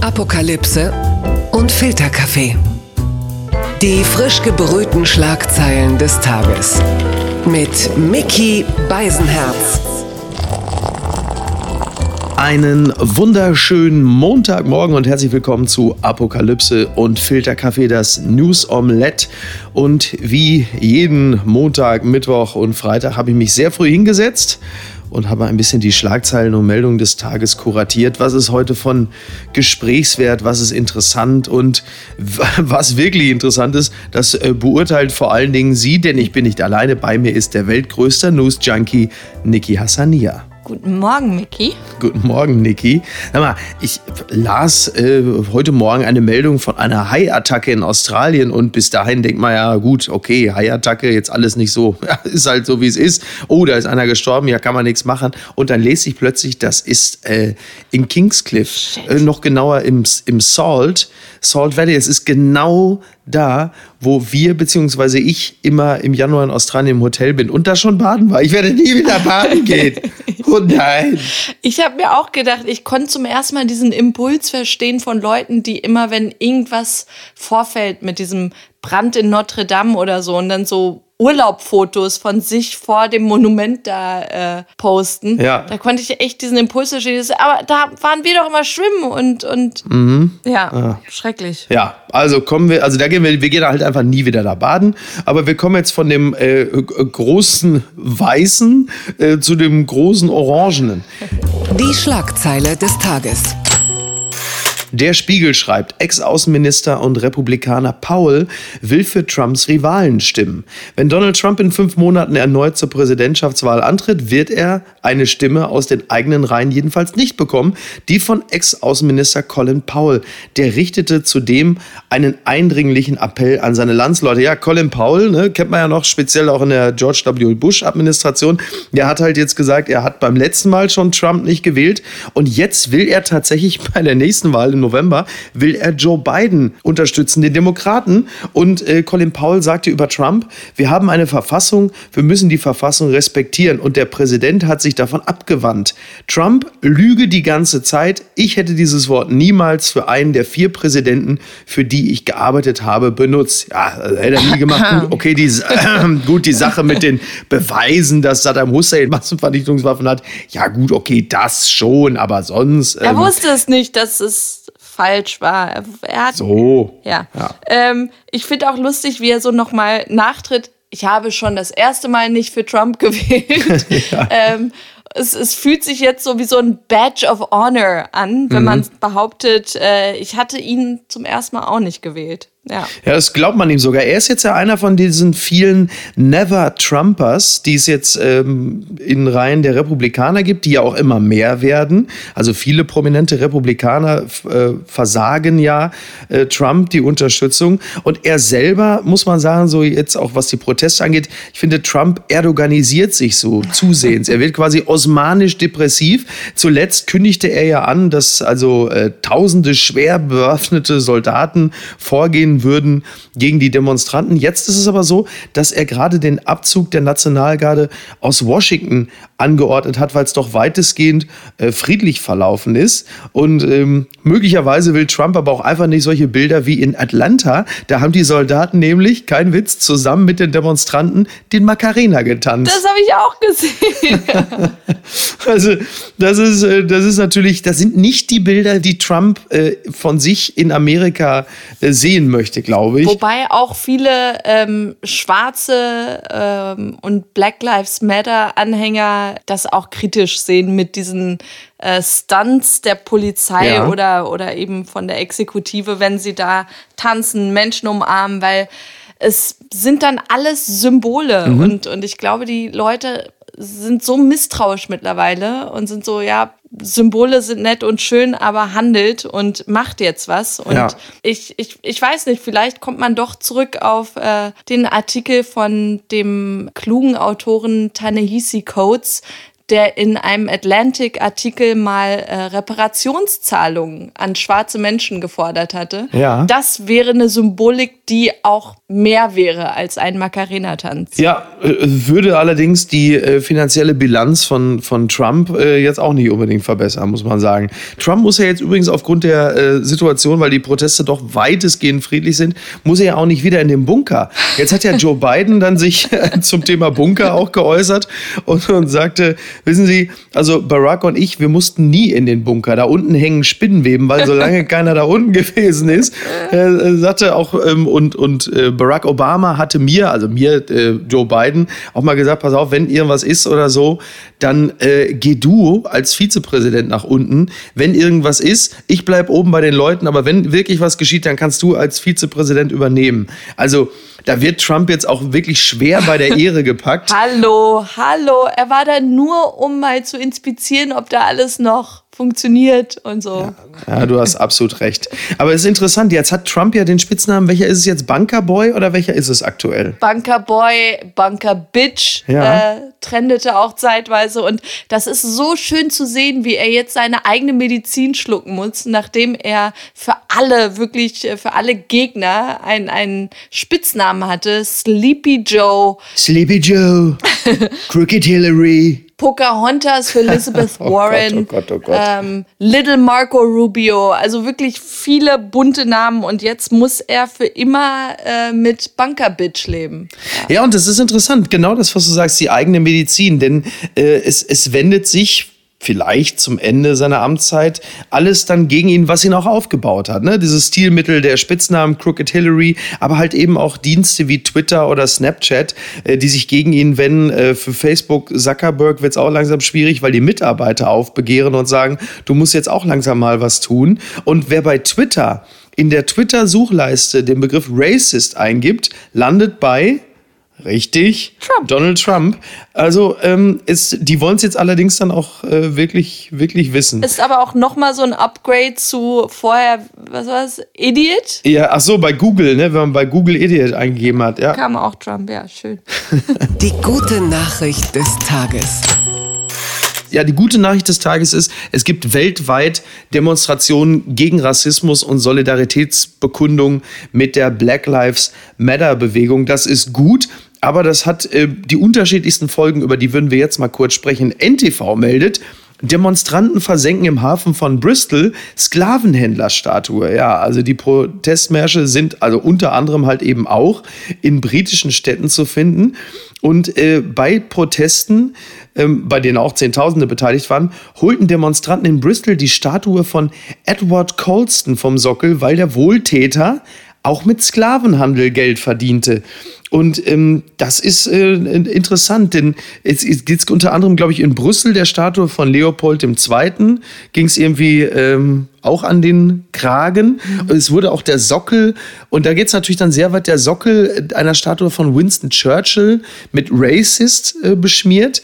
Apokalypse und Filterkaffee. Die frisch gebrühten Schlagzeilen des Tages. Mit Mickey Beisenherz. Einen wunderschönen Montagmorgen und herzlich willkommen zu Apokalypse und Filterkaffee, das News Omelette. Und wie jeden Montag, Mittwoch und Freitag habe ich mich sehr früh hingesetzt und habe ein bisschen die Schlagzeilen und Meldungen des Tages kuratiert. Was ist heute von Gesprächswert, was ist interessant und was wirklich interessant ist, das äh, beurteilt vor allen Dingen Sie, denn ich bin nicht alleine. Bei mir ist der weltgrößte News-Junkie Niki Hassania. Guten Morgen, Micky. Guten Morgen, Niki. Sag mal, ich las äh, heute Morgen eine Meldung von einer Haiattacke in Australien und bis dahin denkt man ja, gut, okay, Haiattacke, jetzt alles nicht so, ja, ist halt so, wie es ist. Oh, da ist einer gestorben, ja, kann man nichts machen. Und dann lese ich plötzlich, das ist äh, in Kingscliff, äh, noch genauer im, im Salt, Salt Valley. Es ist genau da, wo wir bzw. ich immer im Januar in Australien im Hotel bin und da schon baden war. Ich werde nie wieder baden gehen. Oh nein. Ich habe mir auch gedacht, ich konnte zum ersten Mal diesen Impuls verstehen von Leuten, die immer, wenn irgendwas vorfällt mit diesem Brand in Notre Dame oder so und dann so Urlaubfotos von sich vor dem Monument da äh, posten. Ja. Da konnte ich echt diesen Impuls verstehen. Aber da waren wir doch immer schwimmen und, und Mhm. ja, Ja. schrecklich. Ja, also kommen wir, also da gehen wir, wir gehen halt einfach nie wieder da baden. Aber wir kommen jetzt von dem äh, großen Weißen äh, zu dem großen Orangenen. Die Schlagzeile des Tages. Der Spiegel schreibt, Ex-Außenminister und Republikaner Powell will für Trumps Rivalen stimmen. Wenn Donald Trump in fünf Monaten erneut zur Präsidentschaftswahl antritt, wird er eine Stimme aus den eigenen Reihen jedenfalls nicht bekommen, die von Ex-Außenminister Colin Powell. Der richtete zudem einen eindringlichen Appell an seine Landsleute. Ja, Colin Powell, ne, kennt man ja noch, speziell auch in der George W. Bush-Administration, der hat halt jetzt gesagt, er hat beim letzten Mal schon Trump nicht gewählt und jetzt will er tatsächlich bei der nächsten Wahl im November, will er Joe Biden unterstützen, den Demokraten. Und äh, Colin Powell sagte über Trump, wir haben eine Verfassung, wir müssen die Verfassung respektieren. Und der Präsident hat sich davon abgewandt. Trump lüge die ganze Zeit. Ich hätte dieses Wort niemals für einen der vier Präsidenten, für die ich gearbeitet habe, benutzt. Ja, äh, hätte er nie gemacht. Gut, okay, die, gut, die Sache mit den Beweisen, dass Saddam Hussein Massenvernichtungswaffen hat. Ja, gut, okay, das schon, aber sonst. Er ähm, wusste es nicht, dass es falsch war. Er- Er hat so. Ja. Ja. Ähm, ich finde auch lustig, wie er so nochmal nachtritt. Ich habe schon das erste Mal nicht für Trump gewählt. ähm, es, es fühlt sich jetzt so wie so ein Badge of Honor an, wenn man behauptet, äh, ich hatte ihn zum ersten Mal auch nicht gewählt. Ja. Ja, das glaubt man ihm sogar. Er ist jetzt ja einer von diesen vielen Never-Trumpers, die es jetzt ähm, in Reihen der Republikaner gibt, die ja auch immer mehr werden. Also viele prominente Republikaner äh, versagen ja äh, Trump die Unterstützung. Und er selber, muss man sagen, so jetzt auch was die Proteste angeht, ich finde, Trump erdoganisiert sich so zusehends. Er wird quasi osmanisch-depressiv. Zuletzt kündigte er ja an, dass also äh, tausende schwer bewaffnete Soldaten vorgehen würden gegen die Demonstranten. Jetzt ist es aber so, dass er gerade den Abzug der Nationalgarde aus Washington angeordnet hat, weil es doch weitestgehend äh, friedlich verlaufen ist. Und ähm, möglicherweise will Trump aber auch einfach nicht solche Bilder wie in Atlanta. Da haben die Soldaten nämlich, kein Witz, zusammen mit den Demonstranten den Macarena getanzt. Das habe ich auch gesehen. Also, das ist, äh, das ist natürlich, das sind nicht die Bilder, die Trump äh, von sich in Amerika äh, sehen möchte, glaube ich. Wobei auch viele ähm, schwarze ähm, und Black Lives Matter Anhänger das auch kritisch sehen mit diesen äh, Stunts der Polizei Ja. oder, oder eben von der Exekutive, wenn sie da tanzen, Menschen umarmen, weil es sind dann alles Symbole und, und ich glaube, die Leute sind so misstrauisch mittlerweile und sind so, ja, Symbole sind nett und schön, aber handelt und macht jetzt was. Und Ja. ich, ich, ich weiß nicht, vielleicht kommt man doch zurück auf äh, den Artikel von dem klugen Autoren Tanehisi Coates, der in einem Atlantic-Artikel mal äh, Reparationszahlungen an schwarze Menschen gefordert hatte. Ja. Das wäre eine Symbolik, die auch mehr wäre als ein Macarena-Tanz. Ja, äh, würde allerdings die äh, finanzielle Bilanz von, von Trump äh, jetzt auch nicht unbedingt verbessern, muss man sagen. Trump muss ja jetzt übrigens aufgrund der äh, Situation, weil die Proteste doch weitestgehend friedlich sind, muss er ja auch nicht wieder in den Bunker. Jetzt hat ja Joe Biden dann sich zum Thema Bunker auch geäußert und, und sagte, wissen Sie, also Barack und ich, wir mussten nie in den Bunker. Da unten hängen Spinnenweben, weil solange keiner da unten gewesen ist, äh, sagte auch, ähm, und, und äh, Barack Obama hatte mir, also mir, äh, Joe Biden, auch mal gesagt, pass auf, wenn irgendwas ist oder so, dann äh, geh du als Vizepräsident nach unten. Wenn irgendwas ist, ich bleib oben bei den Leuten, aber wenn wirklich was geschieht, dann kannst du als Vizepräsident übernehmen. Also da wird Trump jetzt auch wirklich schwer bei der Ehre gepackt. hallo, hallo. Er war da nur, um mal zu inspizieren, ob da alles noch funktioniert und so. Ja, du hast absolut recht. Aber es ist interessant, jetzt hat Trump ja den Spitznamen, welcher ist es jetzt? Bunkerboy oder welcher ist es aktuell? Bunker Boy, Bunker Bitch Ja. äh, trendete auch zeitweise. Und das ist so schön zu sehen, wie er jetzt seine eigene Medizin schlucken muss, nachdem er für alle, wirklich äh, für alle Gegner einen, einen Spitznamen hatte. Sleepy Joe, Sleepy Joe, Crooked Hillary. Pocahontas für Elizabeth Warren, oh Gott, oh Gott. Ähm, Little Marco Rubio. Also wirklich viele bunte Namen. Und jetzt muss er für immer äh, mit Bunker Bitch leben. Ja, und das ist interessant, genau das, was du sagst, die eigene Medizin, denn äh, es, es wendet sich vielleicht zum Ende seiner Amtszeit alles dann gegen ihn, was ihn auch aufgebaut hat. Ne? Dieses Stilmittel der Spitznamen Crooked Hillary, aber halt eben auch Dienste wie Twitter oder Snapchat, äh, die sich gegen ihn wenden. Äh, für Facebook Zuckerberg wird es auch langsam schwierig, weil die Mitarbeiter aufbegehren und sagen, du musst jetzt auch langsam mal was tun. Und wer bei Twitter in der Twitter-Suchleiste den Begriff Racist eingibt, landet bei Richtig. Trump. Donald Trump. Also ähm, ist, die wollen es jetzt allerdings dann auch äh, wirklich, wirklich wissen. Ist aber auch nochmal so ein Upgrade zu vorher, was war das? Idiot? ja, ach so, bei Google, ne, wenn man bei Google Idiot eingegeben hat, ja. Kam auch Trump, ja, schön. Die gute Nachricht des Tages. Ja, die gute Nachricht des Tages ist, es gibt weltweit Demonstrationen gegen Rassismus und Solidaritätsbekundungen mit der Black Lives Matter Bewegung. Das ist gut. Aber das hat äh, die unterschiedlichsten Folgen, über die würden wir jetzt mal kurz sprechen. NTV meldet, Demonstranten versenken im Hafen von Bristol Sklavenhändlerstatue. Ja, also die Protestmärsche sind also unter anderem halt eben auch in britischen Städten zu finden. Und äh, bei Protesten, ähm, bei denen auch Zehntausende beteiligt waren, holten Demonstranten in Bristol die Statue von Edward Colston vom Sockel, weil der Wohltäter auch mit Sklavenhandel Geld verdiente. Und ähm, das ist äh, interessant, denn es, es geht unter anderem, glaube ich, in Brüssel der Statue von Leopold II. ging es irgendwie ähm, auch an den Kragen. Und es wurde auch der Sockel, und da geht es natürlich dann sehr weit, der Sockel einer Statue von Winston Churchill mit Racist äh, beschmiert.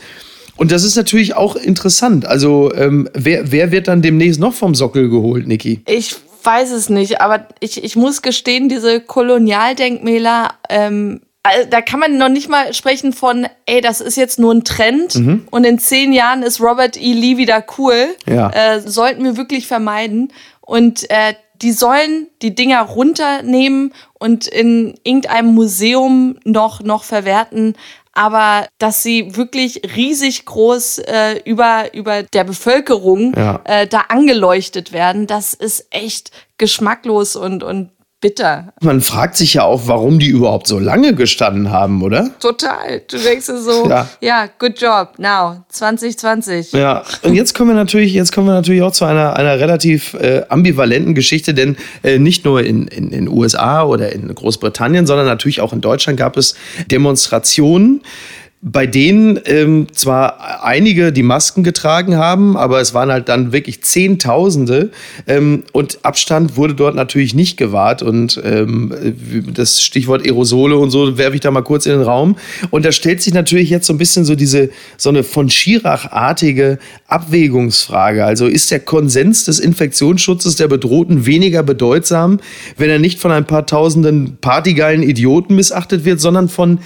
Und das ist natürlich auch interessant. Also, ähm, wer, wer wird dann demnächst noch vom Sockel geholt, Niki? Ich weiß es nicht, aber ich, ich muss gestehen, diese Kolonialdenkmäler, ähm, also da kann man noch nicht mal sprechen von, ey, das ist jetzt nur ein Trend und in zehn Jahren ist Robert E. Lee wieder cool. Ja. Äh, sollten wir wirklich vermeiden. Und äh, die sollen die Dinger runternehmen und in irgendeinem Museum noch, noch verwerten. Aber dass sie wirklich riesig groß äh, über, über der Bevölkerung Ja. äh, da angeleuchtet werden, das ist echt geschmacklos und, und bitter. Man fragt sich ja auch, warum die überhaupt so lange gestanden haben, oder? Total. Du denkst dir so, Ja. ja, good job, now, 2020. Ja, und jetzt kommen wir natürlich, jetzt kommen wir natürlich auch zu einer, einer relativ äh, ambivalenten Geschichte, denn äh, nicht nur in in in USA oder in Großbritannien, sondern natürlich auch in Deutschland gab es Demonstrationen, bei denen ähm, zwar einige die Masken getragen haben, aber es waren halt dann wirklich Zehntausende. Ähm, und Abstand wurde dort natürlich nicht gewahrt. Und ähm, das Stichwort Aerosole und so werfe ich da mal kurz in den Raum. Und da stellt sich natürlich jetzt so ein bisschen so diese so eine von Schirach-artige Abwägungsfrage. Also ist der Konsens des Infektionsschutzes der Bedrohten weniger bedeutsam, wenn er nicht von ein paar tausenden partygeilen Idioten missachtet wird, sondern von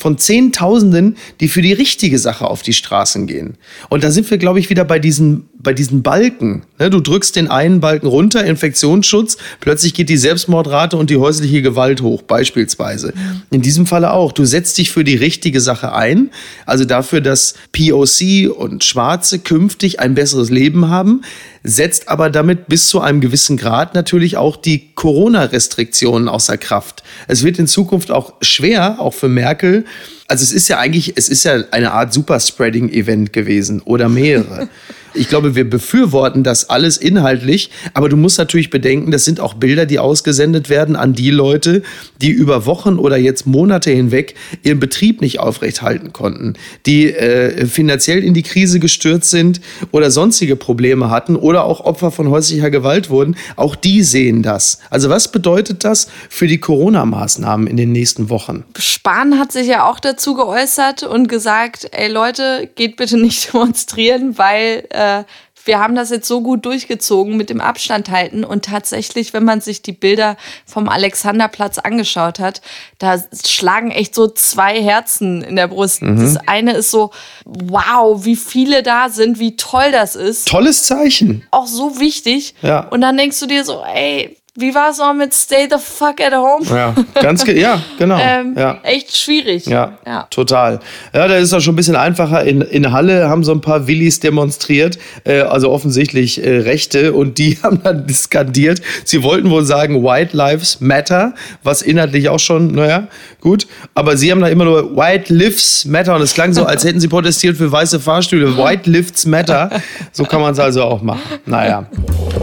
von Zehntausenden, die für die richtige Sache auf die Straßen gehen. Und da sind wir, glaube ich, wieder bei diesen, bei diesen Balken. Ne, du drückst den einen Balken runter, Infektionsschutz, plötzlich geht die Selbstmordrate und die häusliche Gewalt hoch, beispielsweise. In diesem Falle auch. Du setzt dich für die richtige Sache ein, also dafür, dass POC und Schwarze künftig ein besseres Leben haben, setzt aber damit bis zu einem gewissen Grad natürlich auch die Corona-Restriktionen außer Kraft. Es wird in Zukunft auch schwer, auch für Merkel, also es ist ja eigentlich, es ist ja eine Art Superspreading-Event gewesen oder mehrere. Ich glaube, wir befürworten das alles inhaltlich, aber du musst natürlich bedenken, das sind auch Bilder, die ausgesendet werden an die Leute, die über Wochen oder jetzt Monate hinweg ihren Betrieb nicht aufrechthalten konnten, die äh, finanziell in die Krise gestürzt sind oder sonstige Probleme hatten oder auch Opfer von häuslicher Gewalt wurden. Auch die sehen das. Also was bedeutet das für die Corona-Maßnahmen in den nächsten Wochen? Spahn hat sich ja auch dazu geäußert und gesagt, ey Leute, geht bitte nicht demonstrieren, weil äh, äh, wir haben das jetzt so gut durchgezogen mit dem Abstand halten und tatsächlich, wenn man sich die Bilder vom Alexanderplatz angeschaut hat, da schlagen echt so zwei Herzen in der Brust. Mhm. Das eine ist so, wow, wie viele da sind, wie toll das ist. Tolles Zeichen. Auch so wichtig. Ja. Und dann denkst du dir so, ey, wie war es auch mit Stay the fuck at home? Ja, ganz ge ja, genau. ähm, ja. Echt schwierig. Ja, ja, total. Ja, da ist es schon ein bisschen einfacher. In, in Halle haben so ein paar Willis demonstriert, äh, also offensichtlich äh, Rechte, und die haben dann skandiert. Sie wollten wohl sagen White Lives Matter, was inhaltlich auch schon, naja, gut. Aber sie haben da immer nur White Lives Matter und es klang so, als hätten sie protestiert für weiße Fahrstühle. White Lifts Matter. So kann man es also auch machen. Naja.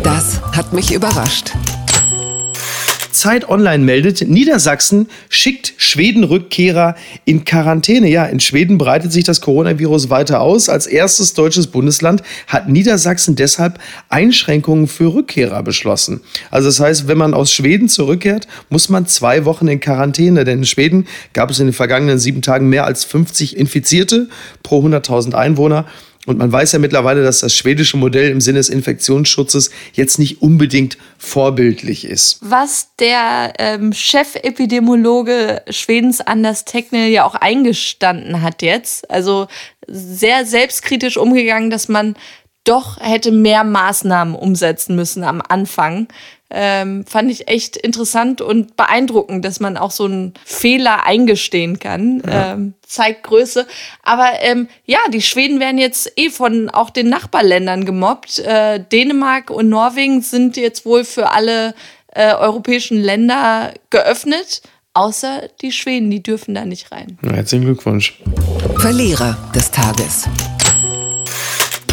Das hat mich überrascht. Zeit Online meldet, Niedersachsen schickt Schweden-Rückkehrer in Quarantäne. Ja, in Schweden breitet sich das Coronavirus weiter aus. Als erstes deutsches Bundesland hat Niedersachsen deshalb Einschränkungen für Rückkehrer beschlossen. Also das heißt, wenn man aus Schweden zurückkehrt, muss man zwei Wochen in Quarantäne. Denn in Schweden gab es in den vergangenen sieben Tagen mehr als 50 Infizierte pro 100.000 Einwohner. Und man weiß ja mittlerweile, dass das schwedische Modell im Sinne des Infektionsschutzes jetzt nicht unbedingt vorbildlich ist. Was der ähm, Chefepidemiologe Schwedens Anders Tegnell ja auch eingestanden hat jetzt, also sehr selbstkritisch umgegangen, dass man doch hätte mehr Maßnahmen umsetzen müssen am Anfang ähm, fand ich echt interessant und beeindruckend, dass man auch so einen Fehler eingestehen kann. Ja. Ähm, zeigt Größe. Aber ähm, ja, die Schweden werden jetzt eh von auch den Nachbarländern gemobbt. Äh, Dänemark und Norwegen sind jetzt wohl für alle äh, europäischen Länder geöffnet. Außer die Schweden, die dürfen da nicht rein. Herzlichen Glückwunsch. Verlierer des Tages.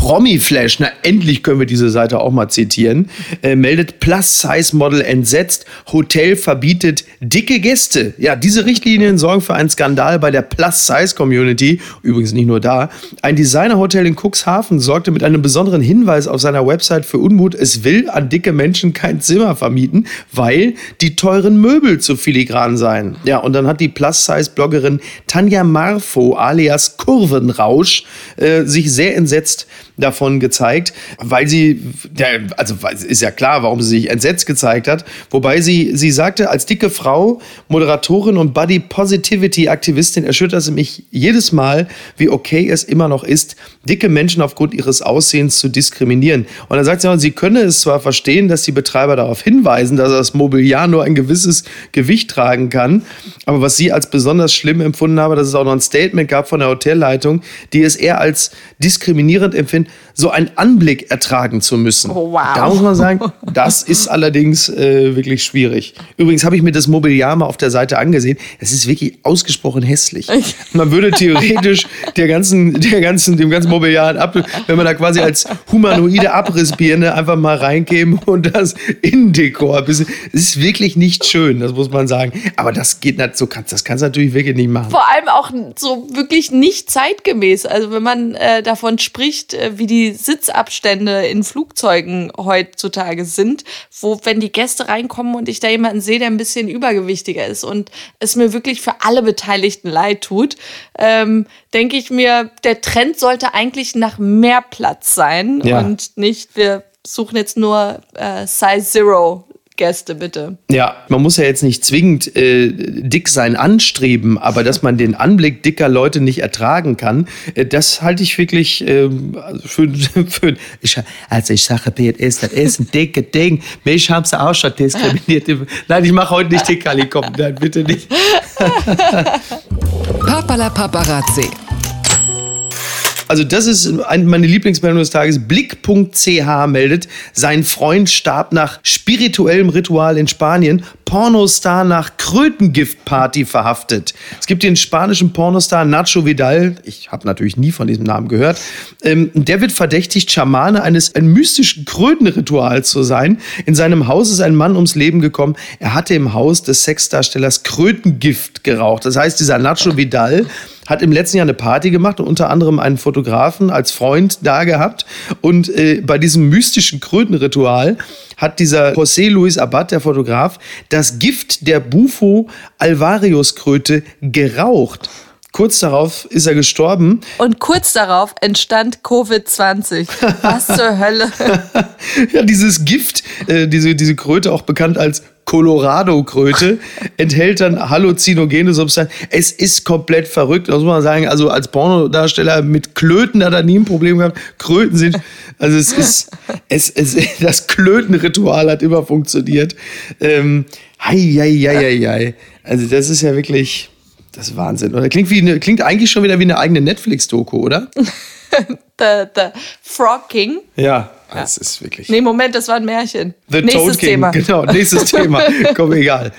Promi-Flash, na endlich können wir diese Seite auch mal zitieren, äh, meldet Plus-Size-Model entsetzt, Hotel verbietet dicke Gäste. Ja, diese Richtlinien sorgen für einen Skandal bei der Plus-Size-Community. Übrigens nicht nur da. Ein Designer-Hotel in Cuxhaven sorgte mit einem besonderen Hinweis auf seiner Website für Unmut. Es will an dicke Menschen kein Zimmer vermieten, weil die teuren Möbel zu filigran seien. Ja, und dann hat die Plus-Size-Bloggerin Tanja Marfo alias Kurvenrausch äh, sich sehr entsetzt davon gezeigt, weil sie, ja, also ist ja klar, warum sie sich entsetzt gezeigt hat, wobei sie, sie sagte, als dicke Frau, Moderatorin und Body Positivity Aktivistin erschüttert sie mich jedes Mal, wie okay es immer noch ist, dicke Menschen aufgrund ihres Aussehens zu diskriminieren. Und dann sagt sie, sie könne es zwar verstehen, dass die Betreiber darauf hinweisen, dass das Mobiliar nur ein gewisses Gewicht tragen kann, aber was sie als besonders schlimm empfunden habe, dass es auch noch ein Statement gab von der Hotelleitung, die es eher als diskriminierend empfindet, so einen Anblick ertragen zu müssen. Oh, wow. Da muss man sagen, das ist allerdings äh, wirklich schwierig. Übrigens habe ich mir das Mobiliar mal auf der Seite angesehen. Es ist wirklich ausgesprochen hässlich. Man würde theoretisch der ganzen, der ganzen, dem ganzen Mobiliar ab, wenn man da quasi als humanoide Abrissbirne einfach mal reinkäme und das Innendekor. Es ist wirklich nicht schön, das muss man sagen. Aber das geht nicht so, das kannst du natürlich wirklich nicht machen. Vor allem auch so wirklich nicht zeitgemäß. Also wenn man äh, davon spricht, äh, wie die Sitzabstände in Flugzeugen heutzutage sind, wo, wenn die Gäste reinkommen und ich da jemanden sehe, der ein bisschen übergewichtiger ist und es mir wirklich für alle Beteiligten leid tut, ähm, denke ich mir, der Trend sollte eigentlich nach mehr Platz sein ja. und nicht, wir suchen jetzt nur äh, Size Zero Gäste, bitte. Ja, man muss ja jetzt nicht zwingend äh, dick sein anstreben, aber dass man den Anblick dicker Leute nicht ertragen kann, äh, das halte ich wirklich äh, für, für ich, Also ich sage, PTS, das ist ein dicke Ding. Mich haben sie auch schon diskriminiert. Nein, ich mache heute nicht dick, Ali, komm, nein, bitte nicht. Papala Paparazzi. Also das ist meine Lieblingsmeldung des Tages. Blick.ch meldet, sein Freund starb nach spirituellem Ritual in Spanien. Pornostar nach Krötengiftparty verhaftet. Es gibt den spanischen Pornostar Nacho Vidal. Ich habe natürlich nie von diesem Namen gehört. Ähm, der wird verdächtigt, Schamane eines ein mystischen Krötenrituals zu sein. In seinem Haus ist ein Mann ums Leben gekommen. Er hatte im Haus des Sexdarstellers Krötengift geraucht. Das heißt, dieser Nacho Vidal hat im letzten Jahr eine Party gemacht und unter anderem einen Fotografen als Freund da gehabt. Und äh, bei diesem mystischen Krötenritual hat dieser José Luis Abad, der Fotograf, das Gift der Bufo alvarius Kröte geraucht. Kurz darauf ist er gestorben. Und kurz darauf entstand Covid-20. Was zur Hölle? ja, dieses Gift, äh, diese, diese Kröte, auch bekannt als Colorado-Kröte, enthält dann halluzinogene Substanzen. Es ist komplett verrückt, muss man sagen. Also als Pornodarsteller mit Klöten hat er nie ein Problem gehabt. Kröten sind, also es ist, es, es, das Klötenritual hat immer funktioniert. Ähm, hei, hei, hei, hei. Also das ist ja wirklich, das ist Wahnsinn. Oder klingt, wie eine, klingt eigentlich schon wieder wie eine eigene Netflix-Doku, oder? the, the Frog King. Ja, das ist wirklich. Nee, Moment, das war ein Märchen. The Nächstes Toad King, Thema. genau, nächstes Thema. Komm, egal.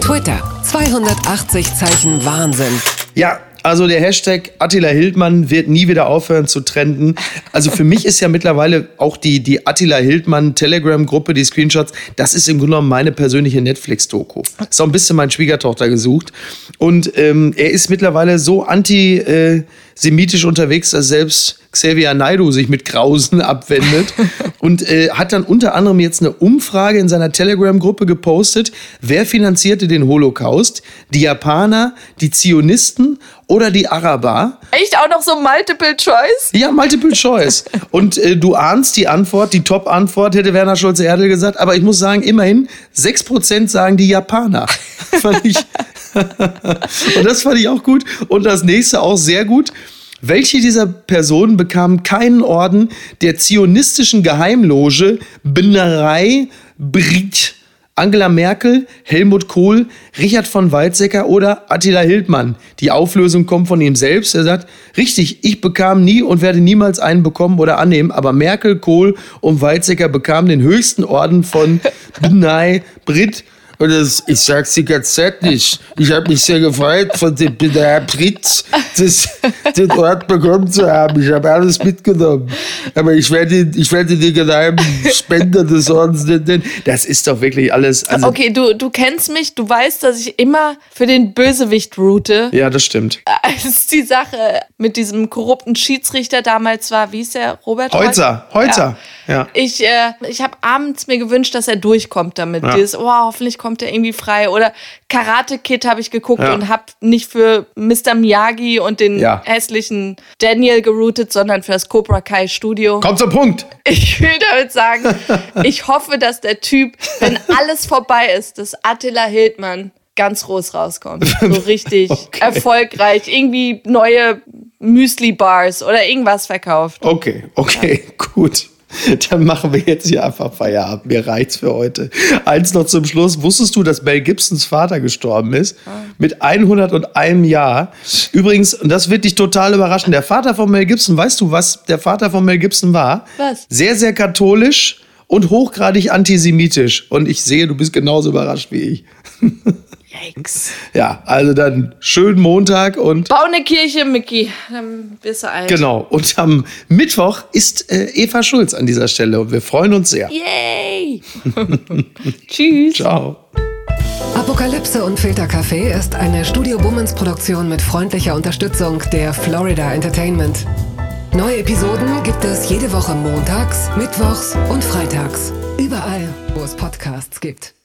Twitter, 280 Zeichen Wahnsinn. Ja, also der Hashtag Attila Hildmann wird nie wieder aufhören zu trenden. Also für mich ist ja mittlerweile auch die, die Attila Hildmann Telegram-Gruppe, die Screenshots, das ist im Grunde genommen meine persönliche Netflix-Doku. Ist auch ein bisschen meine Schwiegertochter gesucht. Und ähm, er ist mittlerweile so antisemitisch unterwegs, dass selbst Xavier Naidu sich mit Grausen abwendet und äh, hat dann unter anderem jetzt eine Umfrage in seiner Telegram-Gruppe gepostet. Wer finanzierte den Holocaust? Die Japaner, die Zionisten oder die Araber? Echt auch noch so Multiple Choice? Ja, Multiple Choice. und äh, du ahnst die Antwort, die Top-Antwort hätte Werner Schulze-Erdel gesagt, aber ich muss sagen, immerhin 6% sagen die Japaner. fand ich. und das fand ich auch gut. Und das nächste auch sehr gut. Welche dieser Personen bekamen keinen Orden der zionistischen Geheimloge Binnerei Brit? Angela Merkel, Helmut Kohl, Richard von Weizsäcker oder Attila Hildmann. Die Auflösung kommt von ihm selbst. Er sagt, richtig, ich bekam nie und werde niemals einen bekommen oder annehmen, aber Merkel, Kohl und Weizsäcker bekamen den höchsten Orden von Benai Brit und das, ich sag's die ganze Zeit nicht. Ich habe mich sehr gefreut, von dem Herr Pritz das, den Ort bekommen zu haben. Ich habe alles mitgenommen. Aber ich werde, ich werde die geheimen Spender des Ordens nennen. Das ist doch wirklich alles. Also okay, du, du kennst mich, du weißt, dass ich immer für den Bösewicht route. Ja, das stimmt. Als die Sache mit diesem korrupten Schiedsrichter damals war, wie ist der Robert? Heutzer, Heutzer. Ja. ja. Ich, äh, ich habe abends mir gewünscht, dass er durchkommt damit. Ja. Dieses, oh, hoffentlich kommt kommt er irgendwie frei. Oder Karate Kid habe ich geguckt ja. und habe nicht für Mr. Miyagi und den ja. hässlichen Daniel geroutet, sondern für das Cobra Kai Studio. Kommt zum Punkt. Ich will damit sagen, ich hoffe, dass der Typ, wenn alles vorbei ist, dass Attila Hildmann ganz groß rauskommt. So richtig okay. erfolgreich. Irgendwie neue Müsli-Bars oder irgendwas verkauft. Okay, okay, ja. gut. Dann machen wir jetzt hier einfach Feierabend. Mir reicht's für heute. Eins noch zum Schluss. Wusstest du, dass Mel Gibsons Vater gestorben ist? Mit 101 Jahr. Übrigens, und das wird dich total überraschen. Der Vater von Mel Gibson, weißt du, was der Vater von Mel Gibson war? Was? Sehr, sehr katholisch und hochgradig antisemitisch. Und ich sehe, du bist genauso überrascht wie ich. Yikes. Ja, also dann schönen Montag und. Bau eine Kirche, Mickey. Dann bist du alt. Genau. Und am Mittwoch ist äh, Eva Schulz an dieser Stelle und wir freuen uns sehr. Yay! Tschüss. Ciao. Apokalypse und Filtercafé ist eine Studio Bummens Produktion mit freundlicher Unterstützung der Florida Entertainment. Neue Episoden gibt es jede Woche montags, mittwochs und freitags. Überall, wo es Podcasts gibt.